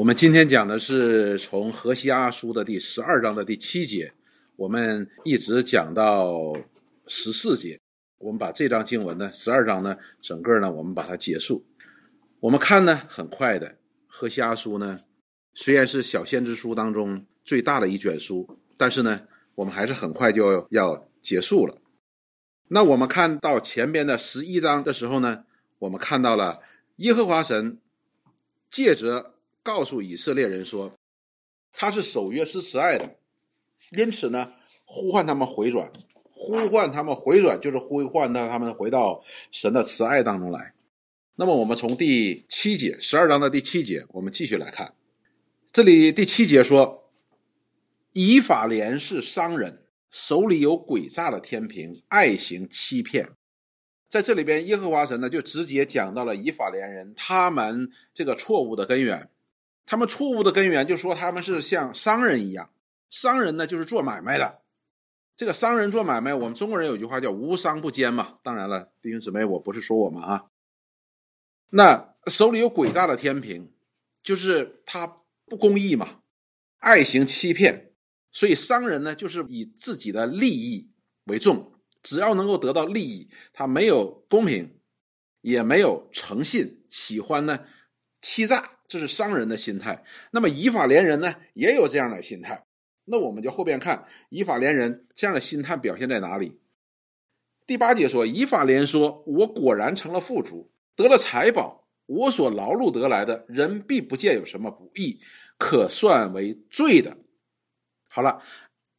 我们今天讲的是从何西阿书的第十二章的第七节，我们一直讲到十四节。我们把这章经文呢，十二章呢，整个呢，我们把它结束。我们看呢，很快的，何西阿书呢，虽然是小先知书当中最大的一卷书，但是呢，我们还是很快就要结束了。那我们看到前边的十一章的时候呢，我们看到了耶和华神借着告诉以色列人说，他是守约施慈爱的，因此呢，呼唤他们回转。呼唤他们回转，就是呼唤他他们回到神的慈爱当中来。那么，我们从第七节十二章的第七节，我们继续来看。这里第七节说：“以法莲是商人，手里有诡诈的天平，爱行欺骗。”在这里边，耶和华神呢就直接讲到了以法莲人他们这个错误的根源。他们错误的根源就说他们是像商人一样，商人呢就是做买卖的。这个商人做买卖，我们中国人有句话叫“无商不奸”嘛。当然了，弟兄姊妹，我不是说我们啊。那手里有诡诈的天平，就是他不公义嘛，爱行欺骗。所以商人呢，就是以自己的利益为重，只要能够得到利益，他没有公平，也没有诚信，喜欢呢欺诈，这是商人的心态。那么以法连人呢，也有这样的心态。那我们就后边看以法连人这样的心态表现在哪里？第八节说，以法连说：“我果然成了富足，得了财宝，我所劳碌得来的，人必不见有什么不义，可算为罪的。”好了，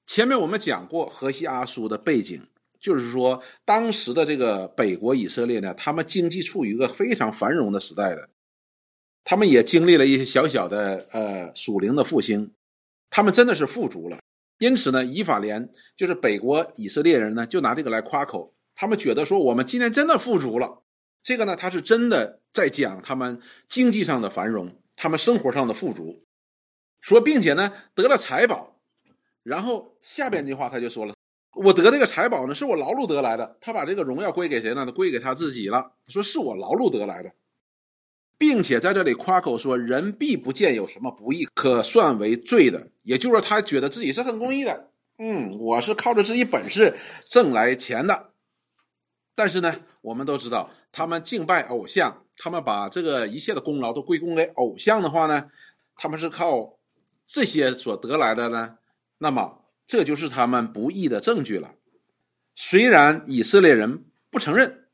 前面我们讲过何西阿书的背景，就是说当时的这个北国以色列呢，他们经济处于一个非常繁荣的时代的，他们也经历了一些小小的呃属灵的复兴。他们真的是富足了，因此呢，以法莲就是北国以色列人呢，就拿这个来夸口。他们觉得说，我们今天真的富足了。这个呢，他是真的在讲他们经济上的繁荣，他们生活上的富足。说，并且呢，得了财宝。然后下边这句话他就说了：“我得这个财宝呢，是我劳碌得来的。”他把这个荣耀归给谁呢？归给他自己了。说是我劳碌得来的。并且在这里夸口说：“人必不见有什么不义，可算为罪的。”也就是说，他觉得自己是很公义的。嗯，我是靠着自己本事挣来钱的。但是呢，我们都知道，他们敬拜偶像，他们把这个一切的功劳都归功给偶像的话呢，他们是靠这些所得来的呢。那么，这就是他们不义的证据了。虽然以色列人不承认，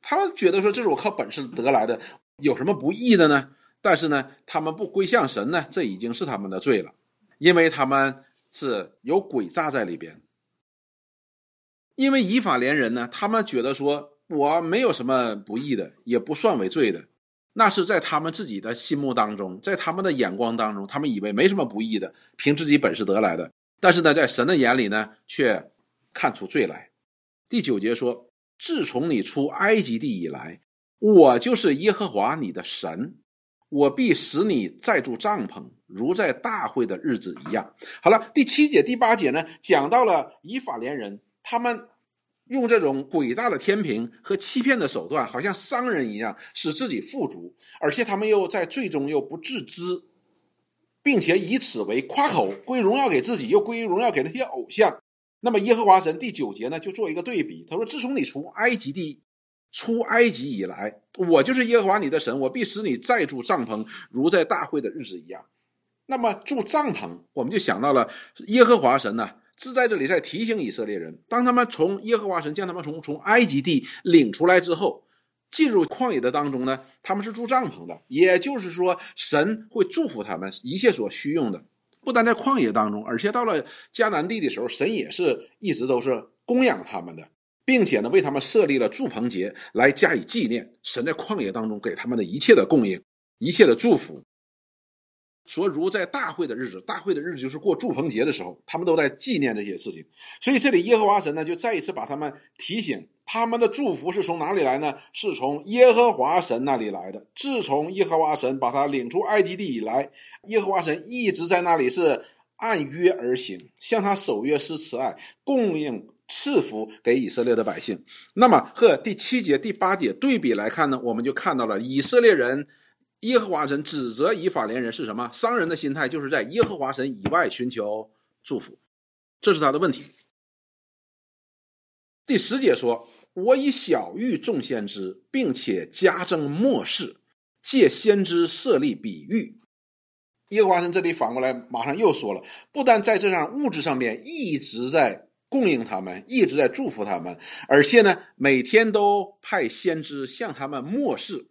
他们觉得说这是我靠本事得来的。有什么不义的呢？但是呢，他们不归向神呢，这已经是他们的罪了，因为他们是有诡诈在里边。因为以法连人呢，他们觉得说我没有什么不义的，也不算为罪的，那是在他们自己的心目当中，在他们的眼光当中，他们以为没什么不义的，凭自己本事得来的。但是呢，在神的眼里呢，却看出罪来。第九节说：“自从你出埃及地以来。”我就是耶和华你的神，我必使你再住帐篷，如在大会的日子一样。好了，第七节、第八节呢，讲到了以法连人，他们用这种诡诈的天平和欺骗的手段，好像商人一样，使自己富足，而且他们又在最终又不自知，并且以此为夸口，归荣耀给自己，又归荣耀给那些偶像。那么耶和华神第九节呢，就做一个对比，他说：“自从你从埃及地。”出埃及以来，我就是耶和华你的神，我必使你再住帐篷，如在大会的日子一样。那么住帐篷，我们就想到了耶和华神呢，是在这里在提醒以色列人，当他们从耶和华神将他们从从埃及地领出来之后，进入旷野的当中呢，他们是住帐篷的，也就是说，神会祝福他们一切所需用的，不单在旷野当中，而且到了迦南地的时候，神也是一直都是供养他们的。并且呢，为他们设立了祝棚节来加以纪念神在旷野当中给他们的一切的供应、一切的祝福。说如在大会的日子，大会的日子就是过祝棚节的时候，他们都在纪念这些事情。所以这里耶和华神呢，就再一次把他们提醒：他们的祝福是从哪里来呢？是从耶和华神那里来的。自从耶和华神把他领出埃及地以来，耶和华神一直在那里是按约而行，向他守约施慈爱，供应。赐福给以色列的百姓。那么和第七节、第八节对比来看呢，我们就看到了以色列人耶和华神指责以法莲人是什么？商人的心态就是在耶和华神以外寻求祝福，这是他的问题。第十节说：“我以小玉众先知，并且加增末世，借先知设立比喻。”耶和华神这里反过来马上又说了，不但在这上物质上面一直在供应他们，一直在祝福他们，而且呢，每天都派先知向他们漠视，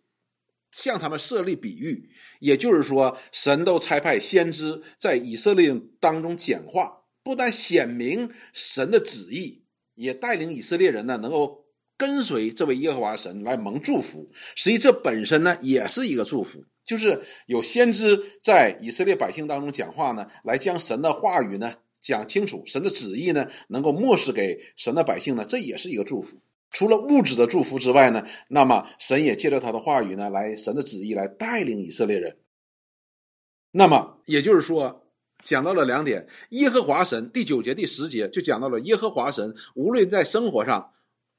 向他们设立比喻。也就是说，神都差派先知在以色列当中讲话，不但显明神的旨意，也带领以色列人呢能够跟随这位耶和华神来蒙祝福。实际这本身呢也是一个祝福。就是有先知在以色列百姓当中讲话呢，来将神的话语呢讲清楚，神的旨意呢能够漠视给神的百姓呢，这也是一个祝福。除了物质的祝福之外呢，那么神也借着他的话语呢，来神的旨意来带领以色列人。那么也就是说，讲到了两点：耶和华神第九节、第十节就讲到了耶和华神，无论在生活上、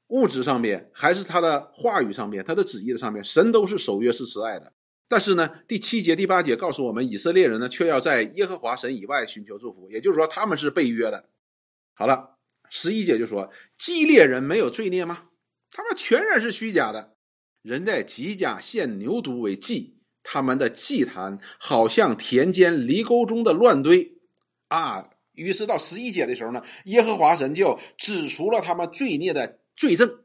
物质上面，还是他的话语上面、他的旨意的上面，神都是守约、是慈爱的。但是呢，第七节、第八节告诉我们，以色列人呢却要在耶和华神以外寻求祝福，也就是说他们是被约的。好了，十一节就说，基列人没有罪孽吗？他们全然是虚假的。人在吉甲献牛犊为祭，他们的祭坛好像田间犁沟中的乱堆啊。于是到十一节的时候呢，耶和华神就指出了他们罪孽的罪证。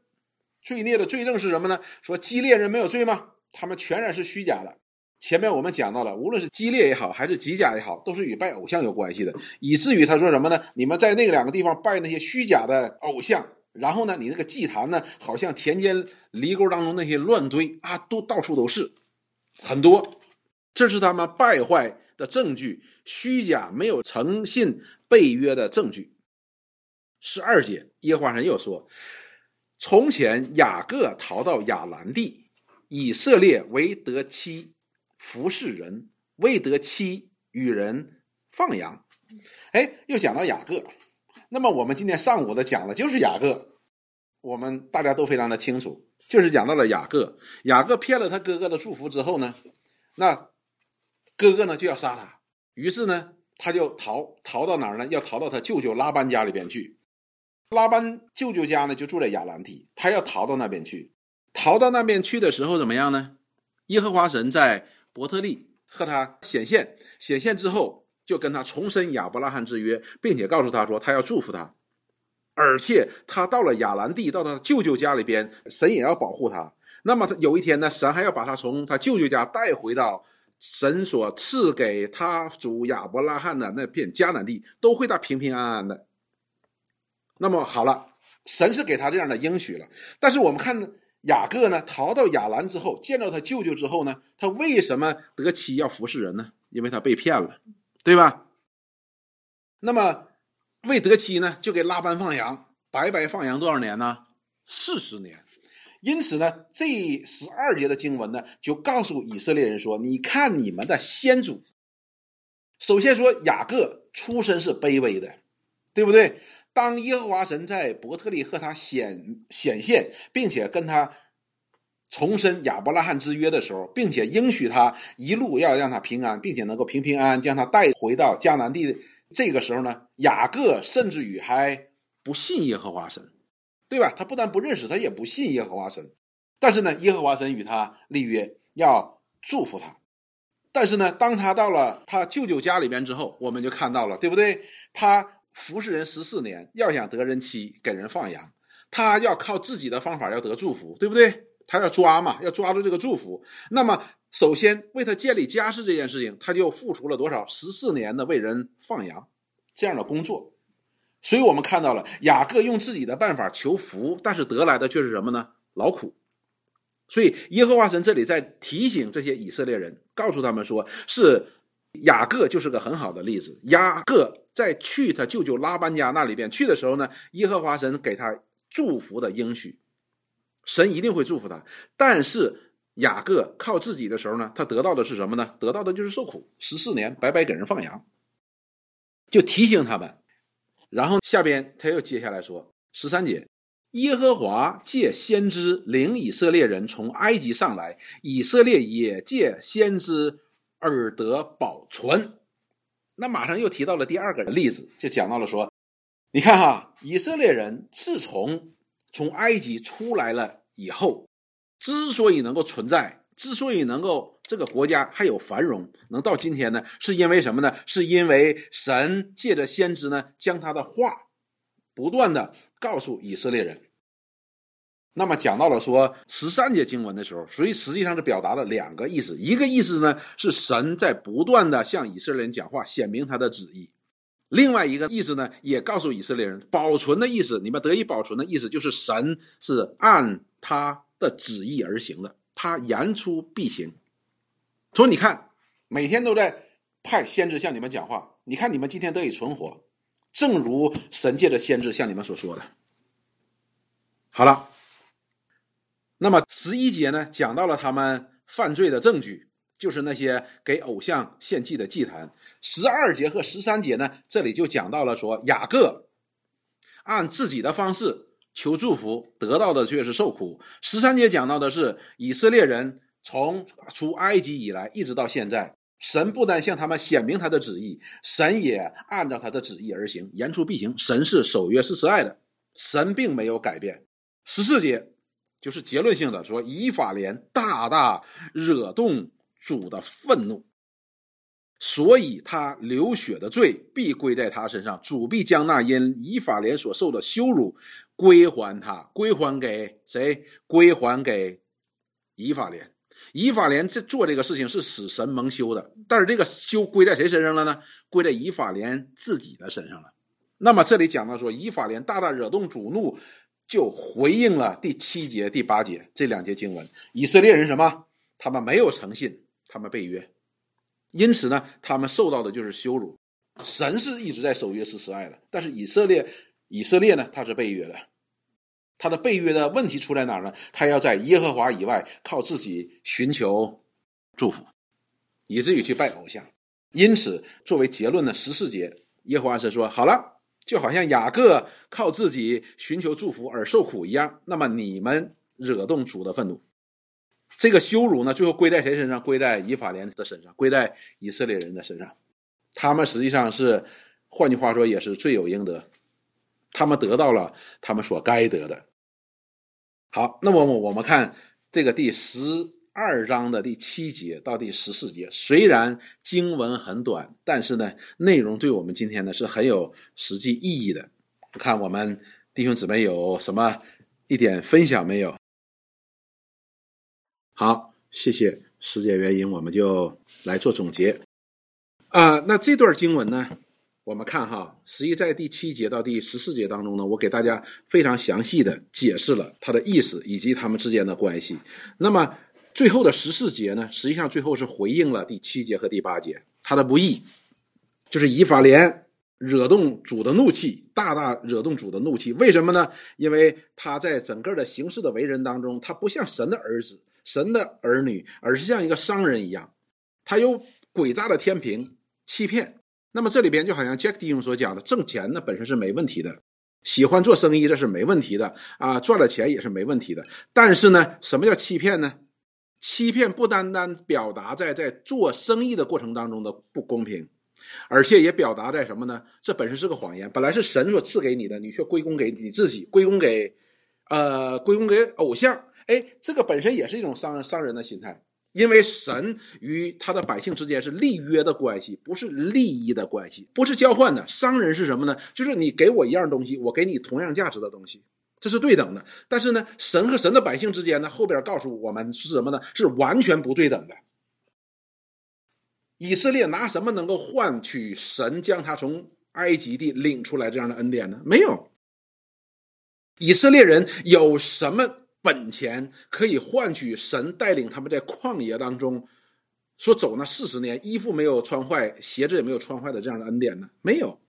罪孽的罪证是什么呢？说基列人没有罪吗？他们全然是虚假的。前面我们讲到了，无论是激烈也好，还是极假也好，都是与拜偶像有关系的。以至于他说什么呢？你们在那两个地方拜那些虚假的偶像，然后呢，你那个祭坛呢，好像田间犁沟当中那些乱堆啊，都到处都是，很多。这是他们败坏的证据，虚假没有诚信背约的证据。十二节，耶和华神又说：从前雅各逃到亚兰地。以色列为得妻服侍人，为得妻与人放羊。哎，又讲到雅各。那么我们今天上午的讲的就是雅各，我们大家都非常的清楚，就是讲到了雅各。雅各骗了他哥哥的祝福之后呢，那哥哥呢就要杀他，于是呢他就逃逃到哪儿呢？要逃到他舅舅拉班家里边去。拉班舅舅家呢就住在亚兰地，他要逃到那边去。逃到那边去的时候怎么样呢？耶和华神在伯特利和他显现，显现之后就跟他重申亚伯拉罕之约，并且告诉他说他要祝福他，而且他到了亚兰地，到他舅舅家里边，神也要保护他。那么他有一天呢，神还要把他从他舅舅家带回到神所赐给他主亚伯拉罕的那片迦南地，都会他平平安安的。那么好了，神是给他这样的应许了，但是我们看。雅各呢，逃到雅兰之后，见到他舅舅之后呢，他为什么得妻要服侍人呢？因为他被骗了，对吧？那么为得妻呢，就给拉班放羊，白白放羊多少年呢？四十年。因此呢，这十二节的经文呢，就告诉以色列人说：“你看你们的先祖。”首先说雅各出身是卑微的，对不对？当耶和华神在伯特利和他显显现，并且跟他重申亚伯拉罕之约的时候，并且应许他一路要让他平安，并且能够平平安安将他带回到迦南地，这个时候呢，雅各甚至于还不信耶和华神，对吧？他不但不认识，他也不信耶和华神。但是呢，耶和华神与他立约，要祝福他。但是呢，当他到了他舅舅家里边之后，我们就看到了，对不对？他。服侍人十四年，要想得人妻，给人放羊，他要靠自己的方法要得祝福，对不对？他要抓嘛，要抓住这个祝福。那么，首先为他建立家室这件事情，他就付出了多少十四年的为人放羊这样的工作。所以我们看到了雅各用自己的办法求福，但是得来的却是什么呢？劳苦。所以耶和华神这里在提醒这些以色列人，告诉他们说，是雅各就是个很好的例子。雅各。在去他舅舅拉班家那里边去的时候呢，耶和华神给他祝福的应许，神一定会祝福他。但是雅各靠自己的时候呢，他得到的是什么呢？得到的就是受苦，十四年白白给人放羊，就提醒他们。然后下边他又接下来说十三节，耶和华借先知领以色列人从埃及上来，以色列也借先知而得保存。那马上又提到了第二个例子，就讲到了说，你看哈，以色列人自从从埃及出来了以后，之所以能够存在，之所以能够这个国家还有繁荣，能到今天呢，是因为什么呢？是因为神借着先知呢，将他的话。不断的告诉以色列人。那么讲到了说十三节经文的时候，所以实际上是表达了两个意思。一个意思呢是神在不断的向以色列人讲话，显明他的旨意；另外一个意思呢，也告诉以色列人保存的意思。你们得以保存的意思，就是神是按他的旨意而行的，他言出必行。说你看，每天都在派先知向你们讲话，你看你们今天得以存活。正如神界的先知向你们所说的，好了。那么十一节呢，讲到了他们犯罪的证据，就是那些给偶像献祭的祭坛。十二节和十三节呢，这里就讲到了说雅各按自己的方式求祝福，得到的却是受苦。十三节讲到的是以色列人从出埃及以来，一直到现在。神不但向他们显明他的旨意，神也按照他的旨意而行，言出必行。神是守约是慈爱的，神并没有改变。十四节就是结论性的说，以法莲大大惹动主的愤怒，所以他流血的罪必归在他身上，主必将那因以法莲所受的羞辱归还他，归还给谁？归还给以法莲。以法莲这做这个事情是使神蒙羞的，但是这个羞归在谁身上了呢？归在以法莲自己的身上了。那么这里讲到说，以法莲大大惹动主怒，就回应了第七节、第八节这两节经文。以色列人什么？他们没有诚信，他们背约，因此呢，他们受到的就是羞辱。神是一直在守约是慈爱的，但是以色列，以色列呢，他是背约的。他的背约的问题出在哪儿呢？他要在耶和华以外靠自己寻求祝福，以至于去拜偶像。因此，作为结论呢，十四节耶和华是说：“好了，就好像雅各靠自己寻求祝福而受苦一样，那么你们惹动主的愤怒，这个羞辱呢，最后归在谁身上？归在以法莲的身上，归在以色列人的身上。他们实际上是，换句话说，也是罪有应得，他们得到了他们所该得的。”好，那么我们看这个第十二章的第七节到第十四节，虽然经文很短，但是呢，内容对我们今天呢是很有实际意义的。看我们弟兄姊妹有什么一点分享没有？好，谢谢。时间原因，我们就来做总结。啊，那这段经文呢？我们看哈，实际在第七节到第十四节当中呢，我给大家非常详细的解释了它的意思以及他们之间的关系。那么最后的十四节呢，实际上最后是回应了第七节和第八节，他的不义就是以法莲惹动主的怒气，大大惹动主的怒气。为什么呢？因为他在整个的行事的为人当中，他不像神的儿子、神的儿女，而是像一个商人一样，他有诡诈的天平，欺骗。那么这里边就好像 Jack 弟兄所讲的，挣钱呢本身是没问题的，喜欢做生意这是没问题的啊，赚了钱也是没问题的。但是呢，什么叫欺骗呢？欺骗不单单表达在在做生意的过程当中的不公平，而且也表达在什么呢？这本身是个谎言，本来是神所赐给你的，你却归功给你自己，归功给呃归功给偶像。哎，这个本身也是一种商商人的心态。因为神与他的百姓之间是立约的关系，不是利益的关系，不是交换的。商人是什么呢？就是你给我一样东西，我给你同样价值的东西，这是对等的。但是呢，神和神的百姓之间呢，后边告诉我们是什么呢？是完全不对等的。以色列拿什么能够换取神将他从埃及地领出来这样的恩典呢？没有。以色列人有什么？本钱可以换取神带领他们在旷野当中所走那四十年，衣服没有穿坏，鞋子也没有穿坏的这样的恩典呢？没有。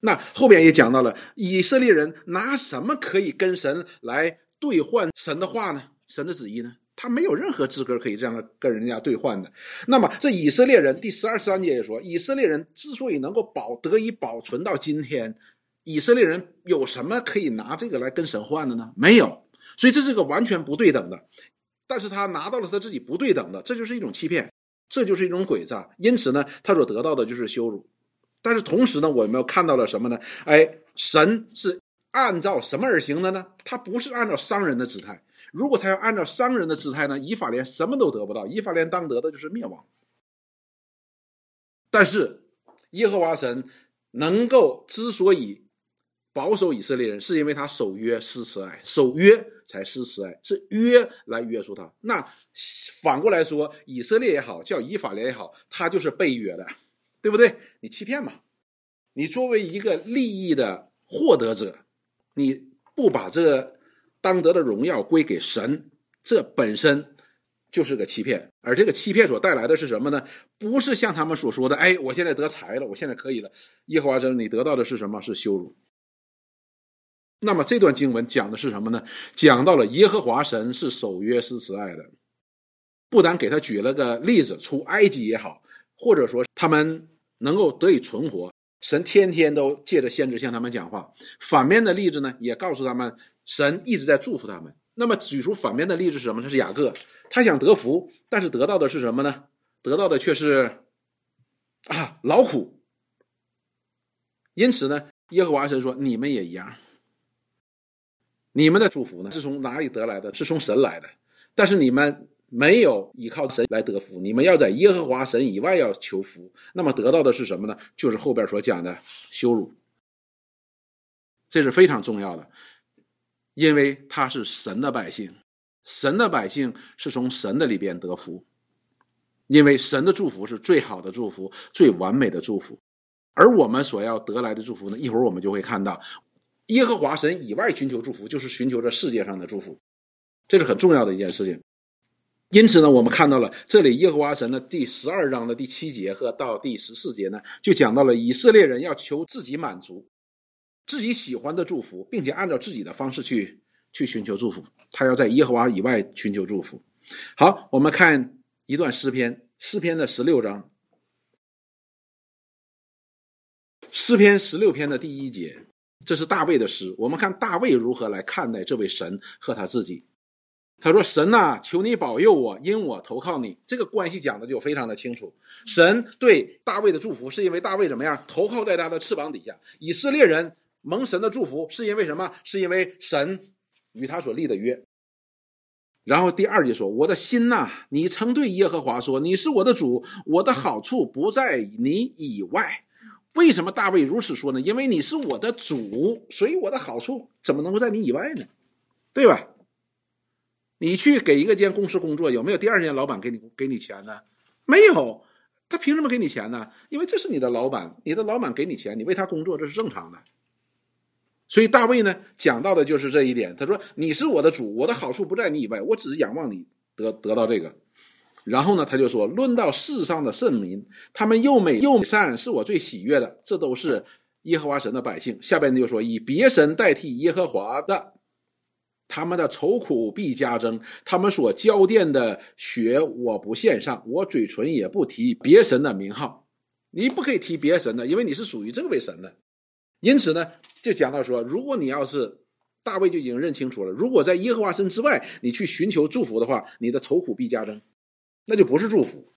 那后边也讲到了，以色列人拿什么可以跟神来兑换神的话呢？神的旨意呢？他没有任何资格可以这样跟人家兑换的。那么这以色列人第十二、十三节也说，以色列人之所以能够保得以保存到今天，以色列人有什么可以拿这个来跟神换的呢？没有，所以这是个完全不对等的。但是他拿到了他自己不对等的，这就是一种欺骗，这就是一种诡诈。因此呢，他所得到的就是羞辱。但是同时呢，我们又看到了什么呢？哎，神是按照什么而行的呢？他不是按照商人的姿态。如果他要按照商人的姿态呢，以法莲什么都得不到，以法莲当得的就是灭亡。但是耶和华神能够之所以保守以色列人，是因为他守约施慈爱，守约才施慈爱，是约来约束他。那反过来说，以色列也好，叫以法莲也好，他就是被约的，对不对？你欺骗嘛？你作为一个利益的获得者，你不把这个当得的荣耀归给神，这本身。就是个欺骗，而这个欺骗所带来的是什么呢？不是像他们所说的，哎，我现在得财了，我现在可以了。耶和华神，你得到的是什么？是羞辱。那么这段经文讲的是什么呢？讲到了耶和华神是守约施慈爱的，不但给他举了个例子，出埃及也好，或者说他们能够得以存活，神天天都借着先知向他们讲话。反面的例子呢，也告诉他们，神一直在祝福他们。那么举出反面的例子是什么？他是雅各，他想得福，但是得到的是什么呢？得到的却是啊劳苦。因此呢，耶和华神说：“你们也一样，你们的祝福呢是从哪里得来的？是从神来的。但是你们没有依靠神来得福，你们要在耶和华神以外要求福。那么得到的是什么呢？就是后边所讲的羞辱。这是非常重要的。”因为他是神的百姓，神的百姓是从神的里边得福，因为神的祝福是最好的祝福，最完美的祝福，而我们所要得来的祝福呢？一会儿我们就会看到，耶和华神以外寻求祝福，就是寻求这世界上的祝福，这是很重要的一件事情。因此呢，我们看到了这里耶和华神的第十二章的第七节和到第十四节呢，就讲到了以色列人要求自己满足。自己喜欢的祝福，并且按照自己的方式去去寻求祝福。他要在耶和华以外寻求祝福。好，我们看一段诗篇，诗篇的十六章，诗篇十六篇的第一节，这是大卫的诗。我们看大卫如何来看待这位神和他自己。他说：“神呐，求你保佑我，因我投靠你。”这个关系讲的就非常的清楚。神对大卫的祝福，是因为大卫怎么样？投靠在他的翅膀底下。以色列人。蒙神的祝福是因为什么？是因为神与他所立的约。然后第二节说：“我的心呐，你曾对耶和华说：‘你是我的主，我的好处不在你以外。’为什么大卫如此说呢？因为你是我的主，所以我的好处怎么能够在你以外呢？对吧？你去给一个间公司工作，有没有第二间老板给你给你钱呢？没有，他凭什么给你钱呢？因为这是你的老板，你的老板给你钱，你为他工作，这是正常的。”所以大卫呢讲到的就是这一点。他说：“你是我的主，我的好处不在你以外，我只是仰望你得得到这个。”然后呢，他就说：“论到世上的圣民，他们又美又善，是我最喜悦的。这都是耶和华神的百姓。”下边就说：“以别神代替耶和华的，他们的愁苦必加增。他们所交奠的血，我不献上，我嘴唇也不提别神的名号。你不可以提别神的，因为你是属于这位神的。因此呢。”就讲到说，如果你要是大卫就已经认清楚了，如果在耶和华神之外，你去寻求祝福的话，你的愁苦必加增，那就不是祝福。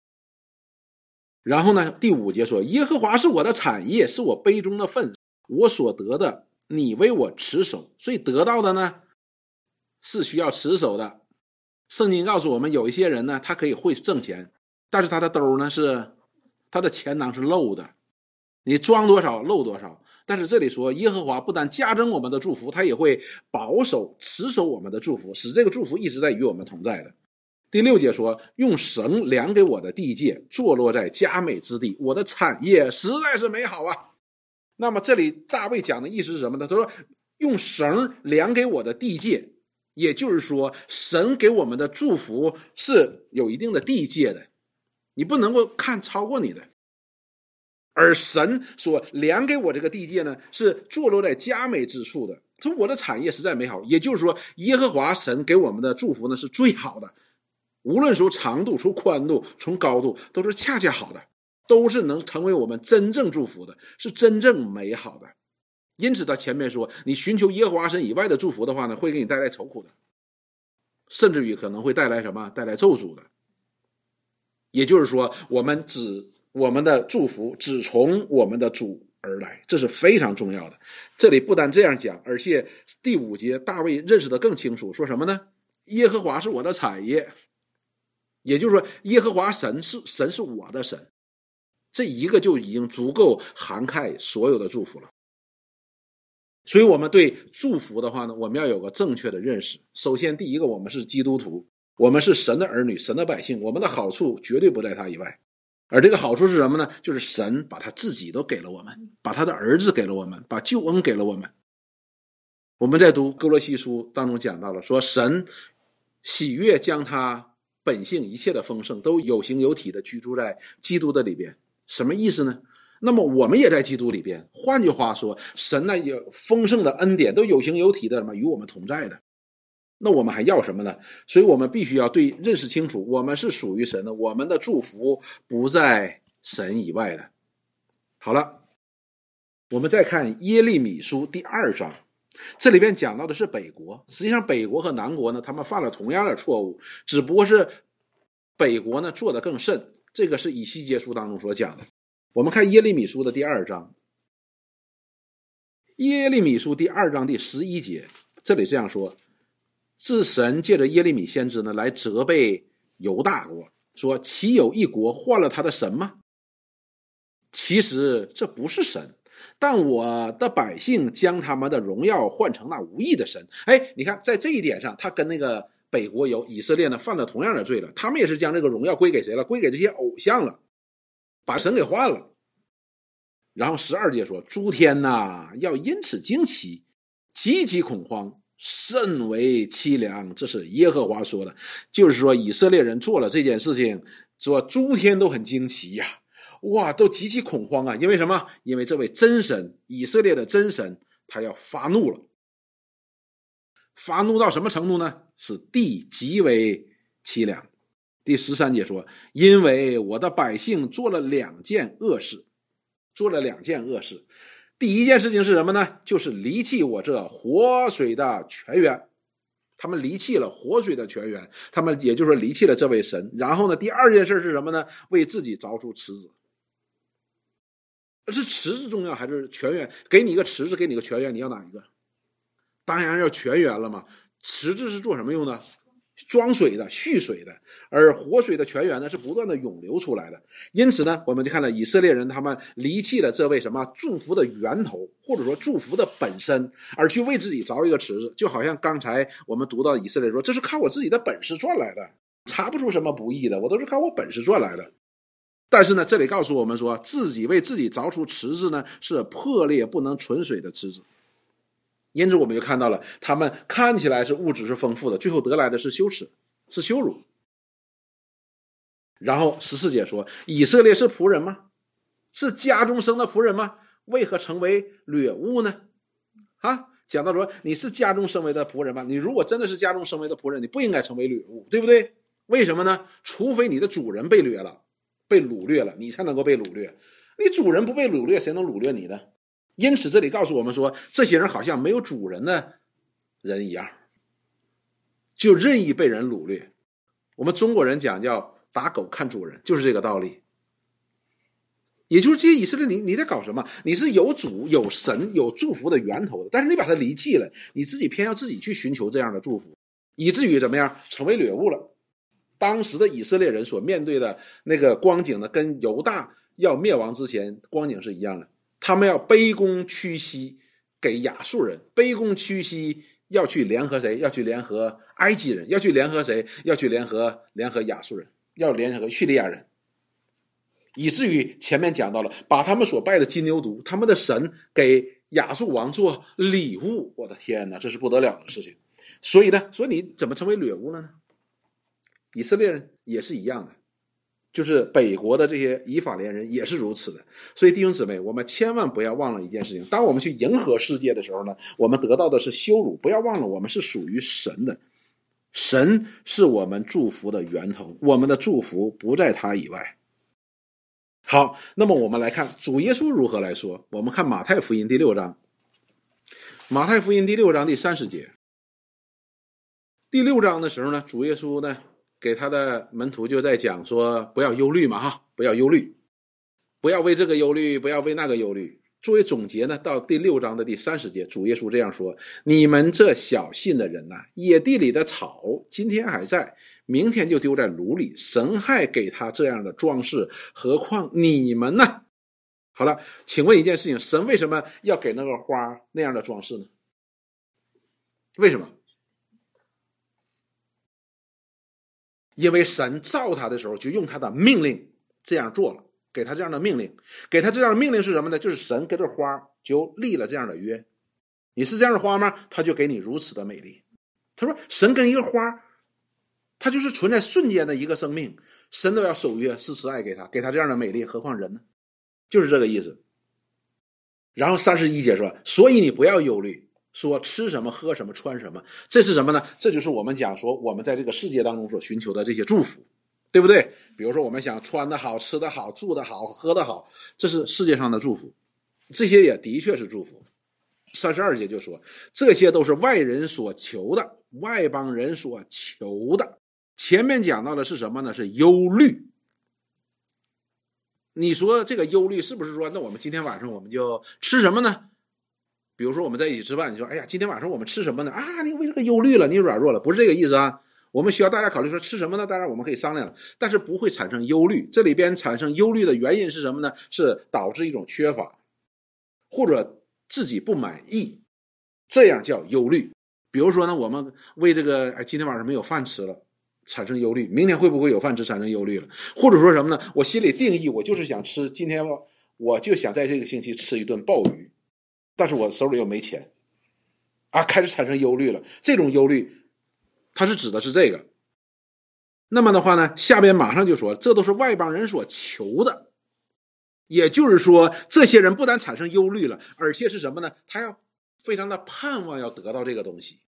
然后呢，第五节说，耶和华是我的产业，是我杯中的份，我所得的，你为我持守，所以得到的呢，是需要持守的。圣经告诉我们，有一些人呢，他可以会挣钱，但是他的兜呢是他的钱囊是漏的，你装多少漏多少。但是这里说，耶和华不但加增我们的祝福，他也会保守、持守我们的祝福，使这个祝福一直在与我们同在的。第六节说，用绳量给我的地界，坐落在佳美之地，我的产业实在是美好啊。那么这里大卫讲的意思是什么呢？他说，用绳量给我的地界，也就是说，神给我们的祝福是有一定的地界的，你不能够看超过你的。而神所量给我这个地界呢，是坐落在佳美之处的。说我的产业实在美好，也就是说，耶和华神给我们的祝福呢是最好的，无论从长度、从宽度、从高度，都是恰恰好的，都是能成为我们真正祝福的，是真正美好的。因此他前面说，你寻求耶和华神以外的祝福的话呢，会给你带来愁苦的，甚至于可能会带来什么？带来咒诅的。也就是说，我们只我们的祝福只从我们的主而来，这是非常重要的。这里不单这样讲，而且第五节大卫认识的更清楚，说什么呢？耶和华是我的产业，也就是说，耶和华神是神是我的神，这一个就已经足够涵盖所有的祝福了。所以，我们对祝福的话呢，我们要有个正确的认识。首先，第一个，我们是基督徒，我们是神的儿女，神的百姓，我们的好处绝对不在他以外。而这个好处是什么呢？就是神把他自己都给了我们，把他的儿子给了我们，把救恩给了我们。我们在读哥罗西书当中讲到了，说神喜悦将他本性一切的丰盛都有形有体的居住在基督的里边，什么意思呢？那么我们也在基督里边。换句话说，神呢有丰盛的恩典，都有形有体的什么与我们同在的。那我们还要什么呢？所以我们必须要对认识清楚，我们是属于神的，我们的祝福不在神以外的。好了，我们再看耶利米书第二章，这里边讲到的是北国。实际上，北国和南国呢，他们犯了同样的错误，只不过是北国呢做的更甚。这个是以西结书当中所讲的。我们看耶利米书的第二章，耶利米书第二章第十一节，这里这样说：自神借着耶利米先知呢来责备犹大国，说：岂有一国换了他的神吗？其实这不是神，但我的百姓将他们的荣耀换成那无义的神。哎，你看，在这一点上，他跟那个北国有以色列呢犯了同样的罪了。他们也是将这个荣耀归给谁了？归给这些偶像了。把神给换了，然后十二节说：“诸天呐，要因此惊奇，极其恐慌，甚为凄凉。”这是耶和华说的，就是说以色列人做了这件事情，说诸天都很惊奇呀，哇，都极其恐慌啊！因为什么？因为这位真神，以色列的真神，他要发怒了。发怒到什么程度呢？是地极为凄凉。第十三节说：“因为我的百姓做了两件恶事，做了两件恶事。第一件事情是什么呢？就是离弃我这活水的泉源。他们离弃了活水的泉源，他们也就是说离弃了这位神。然后呢，第二件事是什么呢？为自己凿出池子。是池子重要还是泉源？给你一个池子，给你个泉源，你要哪一个？当然要泉源了嘛。池子是做什么用的？”装水的、蓄水的，而活水的泉源呢是不断的涌流出来的。因此呢，我们就看到以色列人他们离弃了这位什么祝福的源头，或者说祝福的本身，而去为自己凿一个池子。就好像刚才我们读到以色列说：“这是靠我自己的本事赚来的，查不出什么不易的，我都是靠我本事赚来的。”但是呢，这里告诉我们说，自己为自己凿出池子呢，是破裂不能存水的池子。因此，我们就看到了，他们看起来是物质是丰富的，最后得来的是羞耻，是羞辱。然后十四节说：“以色列是仆人吗？是家中生的仆人吗？为何成为掠物呢？”啊，讲到说你是家中生为的仆人吗？你如果真的是家中生为的仆人，你不应该成为掠物，对不对？为什么呢？除非你的主人被掠了，被掳掠了，你才能够被掳掠。你主人不被掳掠，谁能掳掠你呢？因此，这里告诉我们说，这些人好像没有主人的人一样，就任意被人掳掠。我们中国人讲叫“打狗看主人”，就是这个道理。也就是这些以色列，你你在搞什么？你是有主、有神、有祝福的源头的，但是你把它离弃了，你自己偏要自己去寻求这样的祝福，以至于怎么样，成为掠物了。当时的以色列人所面对的那个光景呢，跟犹大要灭亡之前光景是一样的。他们要卑躬屈膝给亚述人，卑躬屈膝要去联合谁？要去联合埃及人？要去联合谁？要去联合联合亚述人？要联合叙利亚人？以至于前面讲到了，把他们所拜的金牛犊，他们的神给亚述王做礼物。我的天哪，这是不得了的事情。所以呢，所以你怎么成为掠物了呢？以色列人也是一样的。就是北国的这些以法莲人也是如此的，所以弟兄姊妹，我们千万不要忘了一件事情：当我们去迎合世界的时候呢，我们得到的是羞辱。不要忘了，我们是属于神的，神是我们祝福的源头，我们的祝福不在他以外。好，那么我们来看主耶稣如何来说。我们看马太福音第六章，马太福音第六章第三十节。第六章的时候呢，主耶稣呢给他的门徒就在讲说，不要忧虑嘛，哈，不要忧虑，不要为这个忧虑，不要为那个忧虑。作为总结呢，到第六章的第三十节，主耶稣这样说：“你们这小信的人呐，野地里的草今天还在，明天就丢在炉里，神还给他这样的装饰，何况你们呢？”好了，请问一件事情：神为什么要给那个花那样的装饰呢？为什么？因为神造他的时候就用他的命令这样做了。给他这样的命令，给他这样的命令是什么呢？就是神跟这花就立了这样的约。你是这样的花吗？他就给你如此的美丽。他说，神跟一个花，他就是存在瞬间的一个生命，神都要守约，施慈爱给他，给他这样的美丽，何况人呢？就是这个意思。然后三十一节说，所以你不要忧虑，说吃什么、喝什么、穿什么，这是什么呢？这就是我们讲说，我们在这个世界当中所寻求的这些祝福。对不对？比如说，我们想穿的好、吃的好、住的好、喝的好，这是世界上的祝福，这些也的确是祝福。三十二节就说，这些都是外人所求的，外邦人所求的。前面讲到的是什么呢？是忧虑。你说这个忧虑是不是说，那我们今天晚上我们就吃什么呢？比如说我们在一起吃饭，你说，哎呀，今天晚上我们吃什么呢？啊，你为这个忧虑了，你软弱了，不是这个意思啊。我们需要大家考虑说吃什么呢？当然我们可以商量，但是不会产生忧虑。这里边产生忧虑的原因是什么呢？是导致一种缺乏，或者自己不满意，这样叫忧虑。比如说呢，我们为这个哎今天晚上没有饭吃了产生忧虑，明天会不会有饭吃产生忧虑了？或者说什么呢？我心里定义我就是想吃今天我就想在这个星期吃一顿鲍鱼，但是我手里又没钱，啊，开始产生忧虑了。这种忧虑。他是指的是这个，那么的话呢，下边马上就说，这都是外邦人所求的，也就是说，这些人不但产生忧虑了，而且是什么呢？他要非常的盼望要得到这个东西，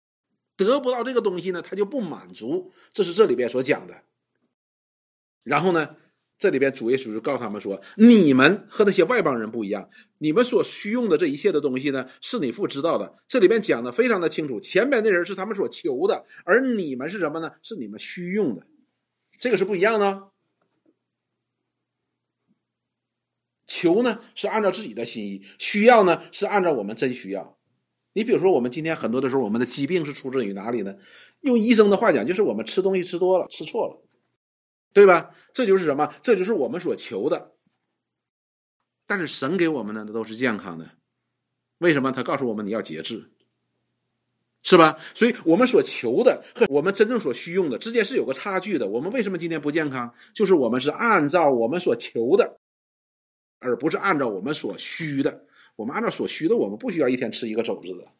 得不到这个东西呢，他就不满足，这是这里边所讲的。然后呢？这里边主耶稣就告诉他们说：“你们和那些外邦人不一样，你们所需用的这一切的东西呢，是你父知道的。这里边讲的非常的清楚。前边那人是他们所求的，而你们是什么呢？是你们需用的，这个是不一样的。求呢是按照自己的心意，需要呢是按照我们真需要。你比如说，我们今天很多的时候，我们的疾病是出自于哪里呢？用医生的话讲，就是我们吃东西吃多了，吃错了。”对吧？这就是什么？这就是我们所求的。但是神给我们的都是健康的，为什么？他告诉我们你要节制，是吧？所以我们所求的和我们真正所需用的之间是有个差距的。我们为什么今天不健康？就是我们是按照我们所求的，而不是按照我们所需的。我们按照所需的，我们不需要一天吃一个肘子的。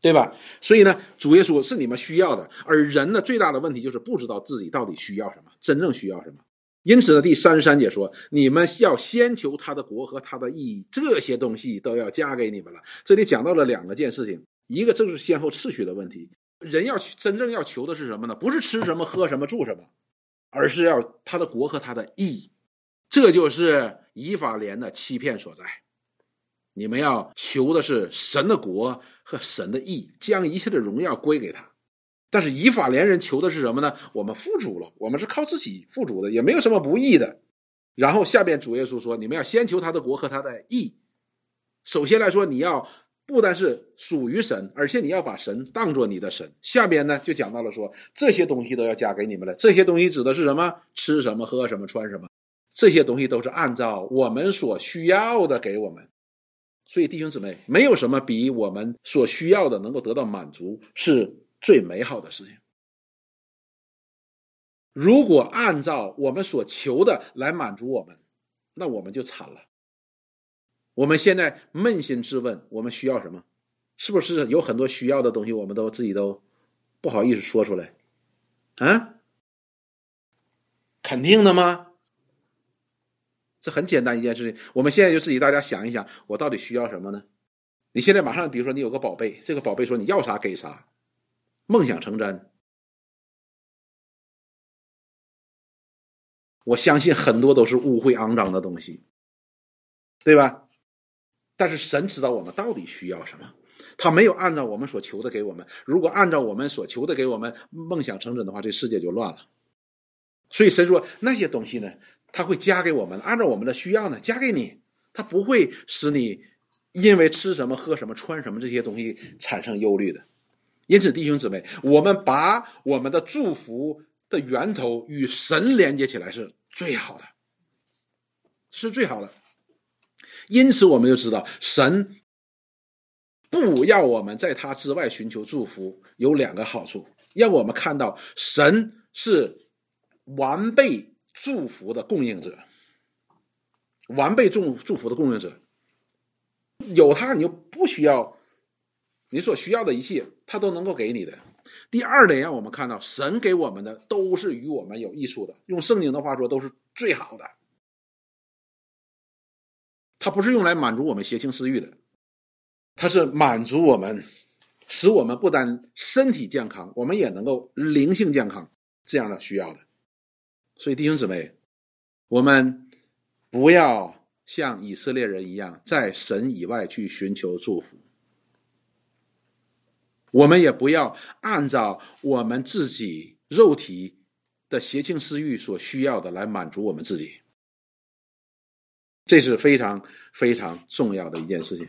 对吧？所以呢，主耶稣是你们需要的，而人呢，最大的问题就是不知道自己到底需要什么，真正需要什么。因此呢，第三十三节说：“你们要先求他的国和他的义，这些东西都要加给你们了。”这里讲到了两个件事情，一个正是先后次序的问题。人要去真正要求的是什么呢？不是吃什么、喝什么、住什么，而是要他的国和他的义。这就是以法莲的欺骗所在。你们要求的是神的国和神的义，将一切的荣耀归给他。但是以法连人求的是什么呢？我们富足了，我们是靠自己富足的，也没有什么不义的。然后下边主耶稣说：“你们要先求他的国和他的义。首先来说，你要不单是属于神，而且你要把神当做你的神。下边呢就讲到了说，这些东西都要加给你们了。这些东西指的是什么？吃什么、喝什么、穿什么？这些东西都是按照我们所需要的给我们。”所以，弟兄姊妹，没有什么比我们所需要的能够得到满足是最美好的事情。如果按照我们所求的来满足我们，那我们就惨了。我们现在扪心自问，我们需要什么？是不是有很多需要的东西，我们都自己都不好意思说出来？啊？肯定的吗？这很简单一件事情，我们现在就自己大家想一想，我到底需要什么呢？你现在马上，比如说你有个宝贝，这个宝贝说你要啥给啥，梦想成真。我相信很多都是污秽肮脏的东西，对吧？但是神知道我们到底需要什么，他没有按照我们所求的给我们。如果按照我们所求的给我们，梦想成真的话，这世界就乱了。所以神说那些东西呢，他会加给我们，按照我们的需要呢加给你，他不会使你因为吃什么、喝什么、穿什么这些东西产生忧虑的。因此，弟兄姊妹，我们把我们的祝福的源头与神连接起来是最好的，是最好的。因此，我们就知道神不要我们在他之外寻求祝福，有两个好处：让我们看到神是完备祝福的供应者，完备祝祝福的供应者。有他，你就不需要你所需要的一切，他都能够给你的。第二点，让我们看到神给我们的都是与我们有益处的。用圣经的话说，都是最好的。它不是用来满足我们邪情私欲的，它是满足我们，使我们不单身体健康，我们也能够灵性健康这样的需要的。所以弟兄姊妹，我们不要像以色列人一样，在神以外去寻求祝福。我们也不要按照我们自己肉体的邪情私欲所需要的来满足我们自己。这是非常非常重要的一件事情。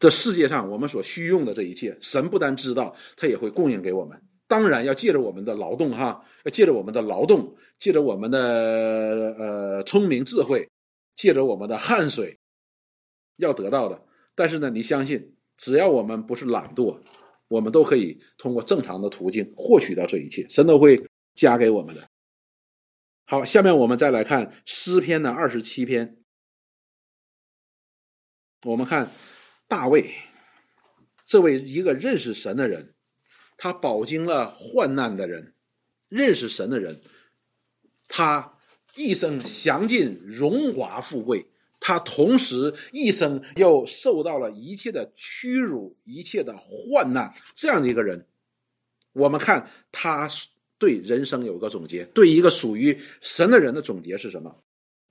这世界上我们所需用的这一切，神不但知道，他也会供应给我们。当然要借着我们的劳动，哈，要借着我们的劳动，借着我们的呃聪明智慧，借着我们的汗水，要得到的。但是呢，你相信，只要我们不是懒惰，我们都可以通过正常的途径获取到这一切，神都会加给我们的。好，下面我们再来看诗篇的二十七篇。我们看大卫，这位一个认识神的人，他饱经了患难的人，认识神的人，他一生享尽荣华富贵，他同时一生又受到了一切的屈辱、一切的患难，这样的一个人，我们看他。对人生有个总结，对一个属于神的人的总结是什么？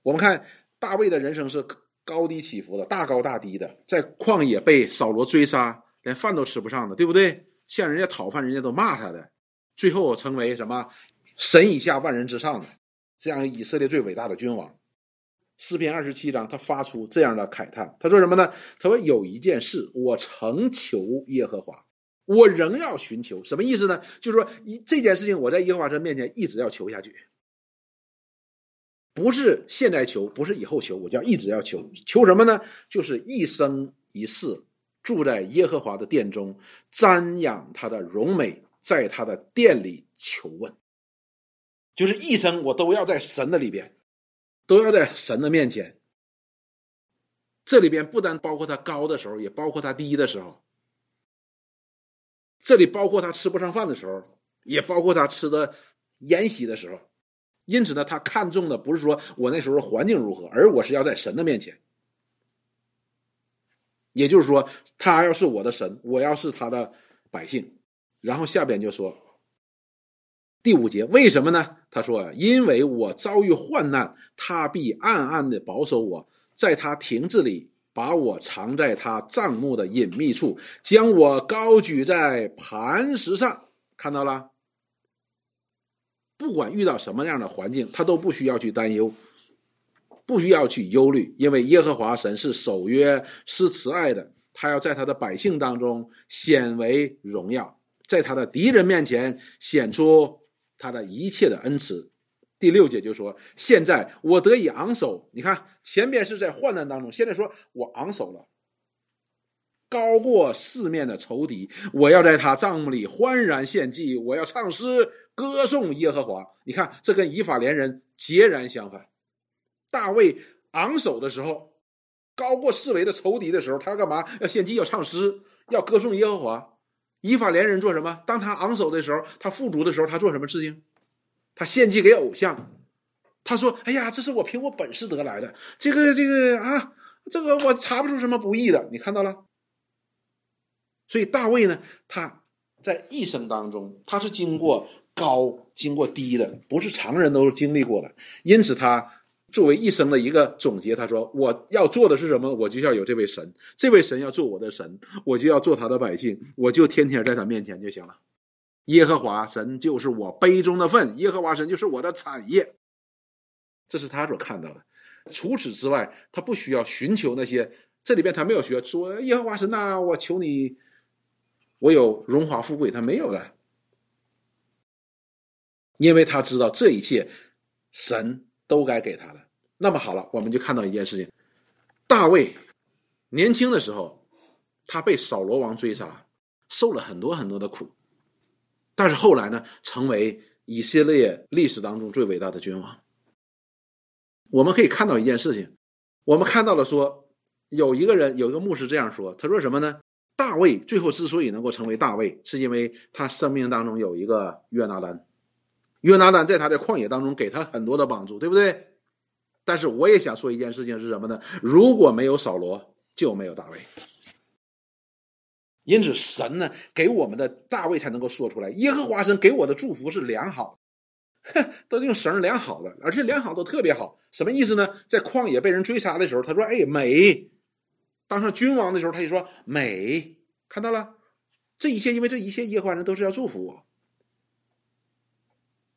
我们看大卫的人生是高低起伏的，大高大低的，在旷野被扫罗追杀，连饭都吃不上的，对不对？向人家讨饭，人家都骂他的，最后成为什么神以下万人之上的这样以色列最伟大的君王。诗篇二十七章，他发出这样的慨叹，他说什么呢？他说有一件事，我曾求耶和华。我仍要寻求，什么意思呢？就是说，一这件事情，我在耶和华神面前一直要求下去，不是现在求，不是以后求，我就要一直要求。求什么呢？就是一生一世住在耶和华的殿中，瞻仰他的荣美，在他的殿里求问，就是一生我都要在神的里边，都要在神的面前。这里边不单包括他高的时候，也包括他低的时候。这里包括他吃不上饭的时候，也包括他吃的宴席的时候。因此呢，他看重的不是说我那时候环境如何，而我是要在神的面前。也就是说，他要是我的神，我要是他的百姓。然后下边就说第五节，为什么呢？他说：“因为我遭遇患难，他必暗暗的保守我，在他亭子里。”把我藏在他帐幕的隐秘处，将我高举在磐石上，看到了。不管遇到什么样的环境，他都不需要去担忧，不需要去忧虑，因为耶和华神是守约、是慈爱的，他要在他的百姓当中显为荣耀，在他的敌人面前显出他的一切的恩慈。第六节就说：“现在我得以昂首，你看前边是在患难当中，现在说我昂首了，高过四面的仇敌。我要在他帐幕里欢然献祭，我要唱诗歌颂耶和华。你看，这跟以法连人截然相反。大卫昂首的时候，高过四围的仇敌的时候，他要干嘛？要献祭，要唱诗，要歌颂耶和华。以法连人做什么？当他昂首的时候，他富足的时候，他做什么事情？”他献祭给偶像，他说：“哎呀，这是我凭我本事得来的，这个这个啊，这个我查不出什么不义的。”你看到了？所以大卫呢，他在一生当中，他是经过高、经过低的，不是常人都经历过的。因此，他作为一生的一个总结，他说：“我要做的是什么？我就要有这位神，这位神要做我的神，我就要做他的百姓，我就天天在他面前就行了。耶和华神就是我杯中的份，耶和华神就是我的产业。这是他所看到的。除此之外，他不需要寻求那些。这里边他没有学说耶和华神呐，我求你，我有荣华富贵，他没有的，因为他知道这一切神。”都该给他的。那么好了，我们就看到一件事情：大卫年轻的时候，他被扫罗王追杀，受了很多很多的苦。但是后来呢，成为以色列历史当中最伟大的君王。我们可以看到一件事情，我们看到了说，有一个人，有一个牧师这样说，他说什么呢？大卫最后之所以能够成为大卫，是因为他生命当中有一个约拿丹。约拿丹在他的旷野当中给他很多的帮助，对不对？但是我也想说一件事情是什么呢？如果没有扫罗，就没有大卫。因此，神呢给我们的大卫才能够说出来：耶和华神给我的祝福是良好，都用绳量好的，而且量好都特别好。什么意思呢？在旷野被人追杀的时候，他说：“哎，美。”当上君王的时候，他就说：“美。”看到了，这一切，因为这一切耶和华人都是要祝福我。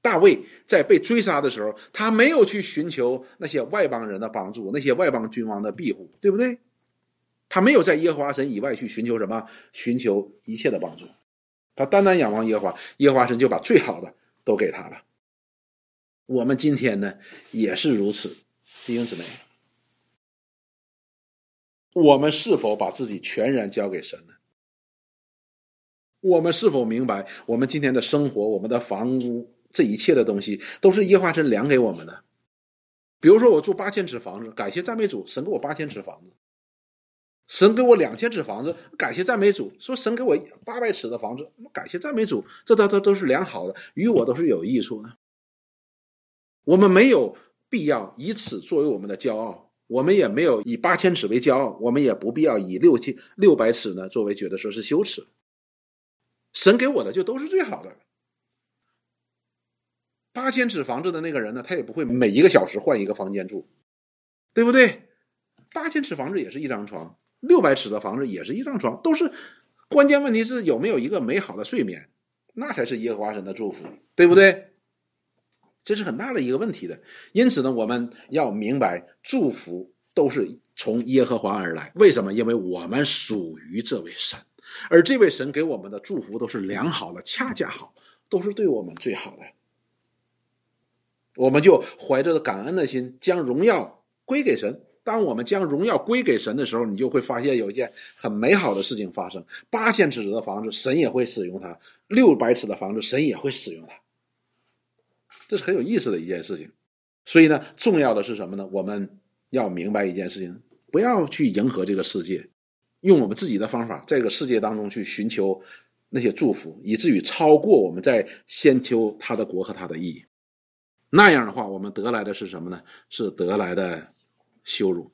大卫在被追杀的时候，他没有去寻求那些外邦人的帮助，那些外邦君王的庇护，对不对？他没有在耶和华神以外去寻求什么，寻求一切的帮助。他单单仰望耶和华，耶和华神就把最好的都给他了。我们今天呢，也是如此，弟兄姊妹，我们是否把自己全然交给神呢？我们是否明白，我们今天的生活，我们的房屋？这一切的东西都是耶和华神量给我们的。比如说，我住八千尺房子，感谢赞美主，神给我八千尺房子；神给我两千尺房子，感谢赞美主。说神给我八百尺的房子，感谢赞美主，这都都都是良好的，与我都是有益处的。我们没有必要以此作为我们的骄傲，我们也没有以八千尺为骄傲，我们也不必要以六千六百尺呢作为觉得说是羞耻。神给我的就都是最好的。八千尺房子的那个人呢，他也不会每一个小时换一个房间住，对不对？八千尺房子也是一张床，六百尺的房子也是一张床，都是关键问题是有没有一个美好的睡眠，那才是耶和华神的祝福，对不对？这是很大的一个问题的。因此呢，我们要明白，祝福都是从耶和华而来。为什么？因为我们属于这位神，而这位神给我们的祝福都是良好的，恰恰好，都是对我们最好的。我们就怀着感恩的心，将荣耀归给神。当我们将荣耀归给神的时候，你就会发现有一件很美好的事情发生：八千尺的房子，神也会使用它；六百尺的房子，神也会使用它。这是很有意思的一件事情。所以呢，重要的是什么呢？我们要明白一件事情：不要去迎合这个世界，用我们自己的方法，在这个世界当中去寻求那些祝福，以至于超过我们在先求他的国和他的意义。那样的话，我们得来的是什么呢？是得来的羞辱，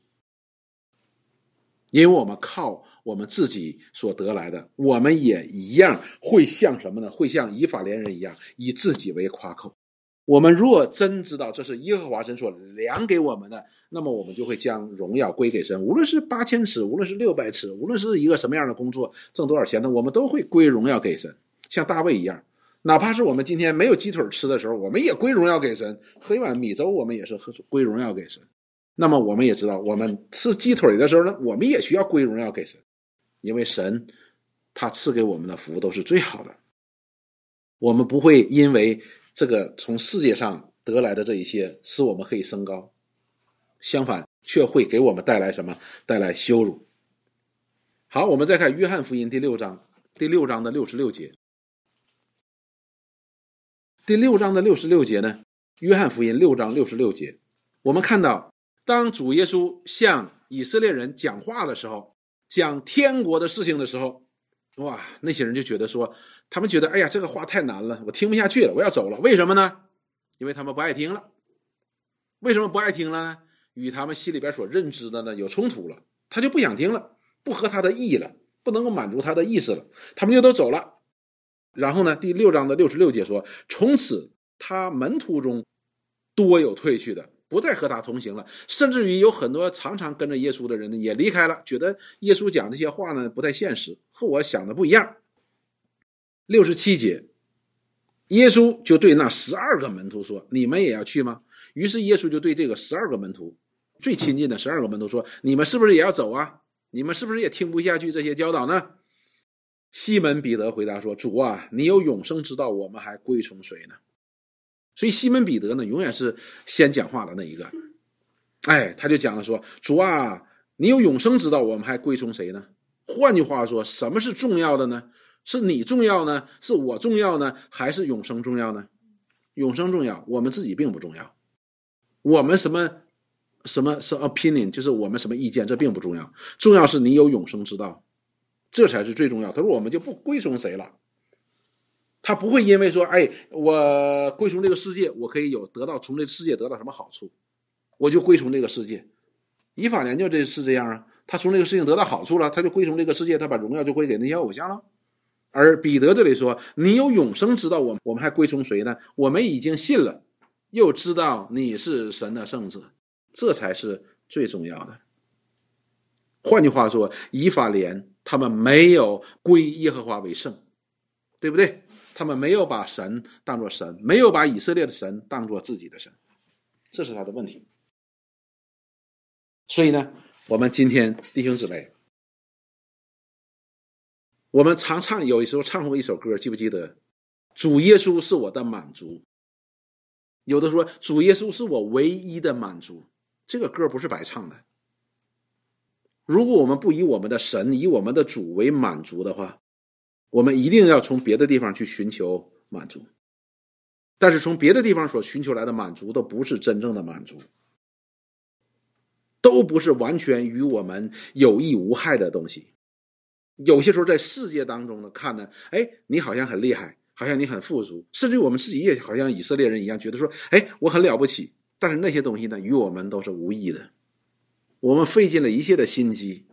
因为我们靠我们自己所得来的，我们也一样会像什么呢？会像以法连人一样，以自己为夸口。我们若真知道这是耶和华神所量给我们的，那么我们就会将荣耀归给神。无论是八千尺，无论是六百尺，无论是一个什么样的工作，挣多少钱呢？我们都会归荣耀给神，像大卫一样。哪怕是我们今天没有鸡腿吃的时候，我们也归荣耀给神；喝一碗米粥，我们也是喝归荣耀给神。那么我们也知道，我们吃鸡腿的时候呢，我们也需要归荣耀给神，因为神他赐给我们的福都是最好的。我们不会因为这个从世界上得来的这一些使我们可以升高，相反却会给我们带来什么？带来羞辱。好，我们再看约翰福音第六章，第六章的六十六节。第六章的六十六节呢，《约翰福音》六章六十六节，我们看到，当主耶稣向以色列人讲话的时候，讲天国的事情的时候，哇，那些人就觉得说，他们觉得，哎呀，这个话太难了，我听不下去了，我要走了。为什么呢？因为他们不爱听了。为什么不爱听了呢？与他们心里边所认知的呢有冲突了，他就不想听了，不合他的意了，不能够满足他的意思了，他们就都走了。然后呢？第六章的六十六节说：“从此他门徒中多有退去的，不再和他同行了，甚至于有很多常常跟着耶稣的人呢也离开了，觉得耶稣讲这些话呢不太现实，和我想的不一样。六十七节，耶稣就对那十二个门徒说：“你们也要去吗？”于是耶稣就对这个十二个门徒最亲近的十二个门徒说：“你们是不是也要走啊？你们是不是也听不下去这些教导呢？”西门彼得回答说：“主啊，你有永生之道，我们还归从谁呢？”所以西门彼得呢，永远是先讲话的那一个。哎，他就讲了说：“主啊，你有永生之道，我们还归从谁呢？”换句话说，什么是重要的呢？是你重要呢？是我重要呢？还是永生重要呢？永生重要，我们自己并不重要。我们什么什么什么 opinion，就是我们什么意见，这并不重要。重要是你有永生之道，这才是最重要。他说：“我们就不归从谁了。”他不会因为说，哎，我归从这个世界，我可以有得到从这个世界得到什么好处，我就归从这个世界。以法莲就这是这样啊，他从这个事情得到好处了，他就归从这个世界，他把荣耀就归给那些偶像了。而彼得这里说，你有永生之道，我我们还归从谁呢？我们已经信了，又知道你是神的圣子，这才是最重要的。换句话说，以法莲他们没有归耶和华为圣，对不对？他们没有把神当作神，没有把以色列的神当作自己的神，这是他的问题。所以呢，我们今天弟兄姊妹，我们常唱，有时候唱过一首歌，记不记得？主耶稣是我的满足。有的说，主耶稣是我唯一的满足。这个歌不是白唱的。如果我们不以我们的神、以我们的主为满足的话，我们一定要从别的地方去寻求满足，但是从别的地方所寻求来的满足都不是真正的满足，都不是完全与我们有益无害的东西。有些时候在世界当中呢，看呢，哎，你好像很厉害，好像你很富足，甚至于我们自己也好像以色列人一样，觉得说，哎，我很了不起。但是那些东西呢，与我们都是无益的。我们费尽了一切的心机。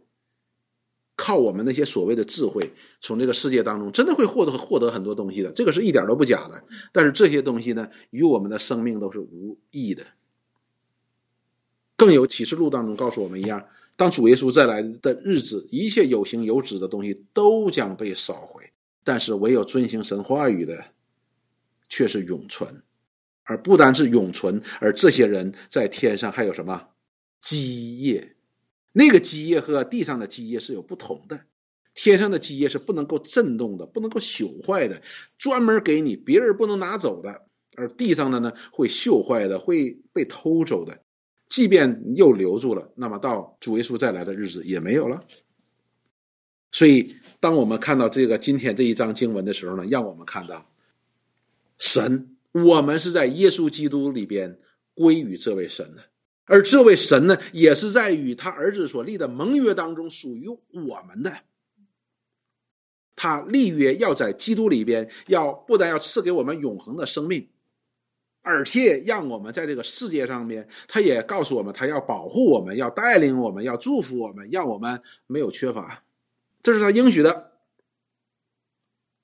靠我们那些所谓的智慧，从这个世界当中真的会获得获得很多东西的，这个是一点都不假的。但是这些东西呢，与我们的生命都是无益的。更有启示录当中告诉我们一样，当主耶稣再来的日子，一切有形有质的东西都将被烧毁，但是唯有遵行神话语的，却是永存。而不单是永存，而这些人在天上还有什么基业？那个基业和地上的基业是有不同的，天上的基业是不能够震动的，不能够朽坏的，专门给你，别人不能拿走的；而地上的呢，会锈坏的，会被偷走的。即便又留住了，那么到主耶稣再来的日子也没有了。所以，当我们看到这个今天这一章经文的时候呢，让我们看到神，我们是在耶稣基督里边归于这位神的。而这位神呢，也是在与他儿子所立的盟约当中属于我们的。他立约要在基督里边，要不但要赐给我们永恒的生命，而且让我们在这个世界上面，他也告诉我们，他要保护我们，要带领我们，要祝福我们，让我们没有缺乏。这是他应许的。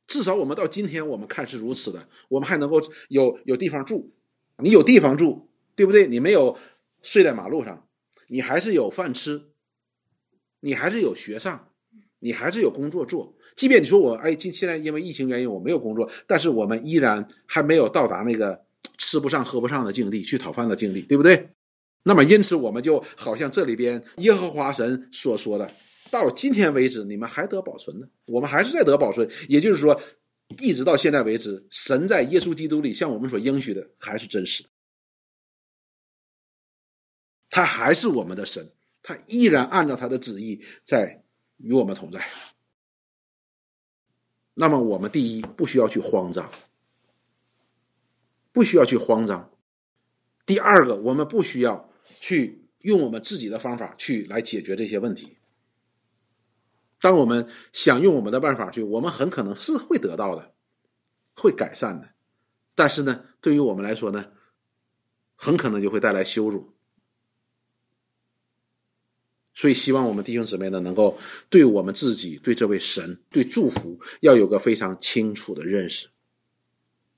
至少我们到今天，我们看是如此的，我们还能够有有地方住。你有地方住，对不对？你没有。睡在马路上，你还是有饭吃，你还是有学上，你还是有工作做。即便你说我哎，今现在因为疫情原因我没有工作，但是我们依然还没有到达那个吃不上喝不上的境地，去讨饭的境地，对不对？那么因此我们就好像这里边耶和华神所说的，到今天为止你们还得保存呢，我们还是在得保存。也就是说，一直到现在为止，神在耶稣基督里向我们所应许的还是真实的。他还是我们的神，他依然按照他的旨意在与我们同在。那么，我们第一不需要去慌张，不需要去慌张；第二个，我们不需要去用我们自己的方法去来解决这些问题。当我们想用我们的办法去，我们很可能是会得到的，会改善的。但是呢，对于我们来说呢，很可能就会带来羞辱。所以，希望我们弟兄姊妹呢，能够对我们自己、对这位神、对祝福，要有个非常清楚的认识，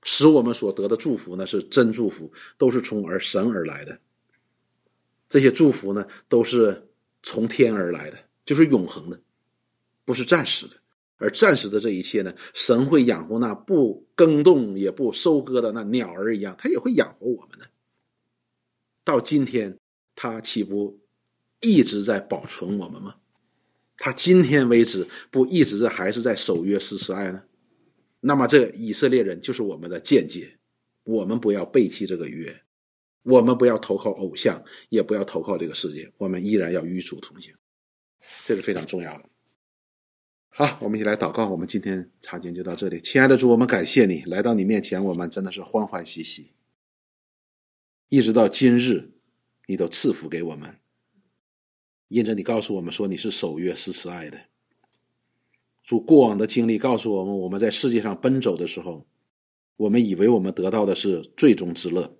使我们所得的祝福呢是真祝福，都是从而神而来的。这些祝福呢，都是从天而来的，就是永恒的，不是暂时的。而暂时的这一切呢，神会养活那不耕动也不收割的那鸟儿一样，他也会养活我们的。到今天，他岂不一直在保存我们吗？他今天为止不一直还是在守约施慈爱呢？那么，这以色列人就是我们的间接。我们不要背弃这个约，我们不要投靠偶像，也不要投靠这个世界，我们依然要与主同行，这是非常重要的。好，我们一起来祷告。我们今天查经就到这里。亲爱的主，我们感谢你来到你面前，我们真的是欢欢喜喜。一直到今日，你都赐福给我们，因着你告诉我们说你是守约是慈爱的。主过往的经历告诉我们，我们在世界上奔走的时候，我们以为我们得到的是最终之乐，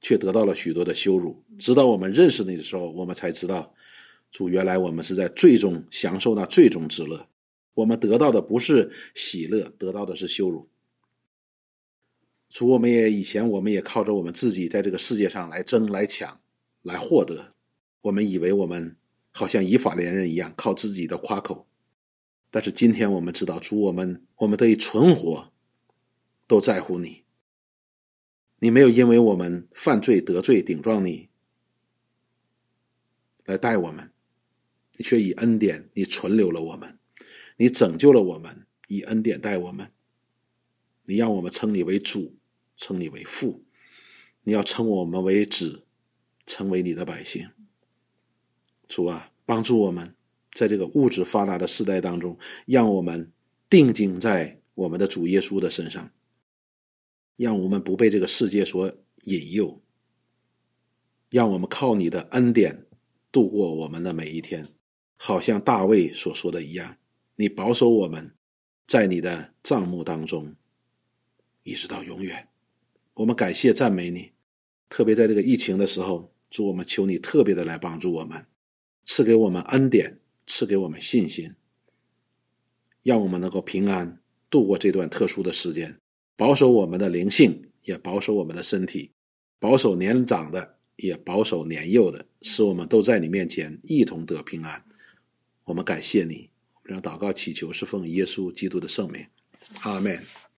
却得到了许多的羞辱。直到我们认识你的时候，我们才知道。主，原来我们是在最终享受那最终之乐，我们得到的不是喜乐，得到的是羞辱。主，我们也以前我们也靠着我们自己在这个世界上来争、来抢、来获得，我们以为我们好像以法连人一样靠自己的夸口，但是今天我们知道，主，我们我们得以存活，都在乎你。你没有因为我们犯罪得罪顶撞你来待我们。你却以恩典，你存留了我们，你拯救了我们，以恩典待我们。你让我们称你为主，称你为父，你要称我们为子，成为你的百姓。主啊，帮助我们，在这个物质发达的时代当中，让我们定睛在我们的主耶稣的身上，让我们不被这个世界所引诱，让我们靠你的恩典度过我们的每一天。好像大卫所说的一样，你保守我们，在你的帐幕当中，一直到永远。我们感谢赞美你，特别在这个疫情的时候，主我们求你特别的来帮助我们，赐给我们恩典，赐给我们信心，让我们能够平安度过这段特殊的时间，保守我们的灵性，也保守我们的身体，保守年长的，也保守年幼的，使我们都在你面前一同得平安。我们感谢你，我们让祷告祈求是奉耶稣基督的圣名，阿门。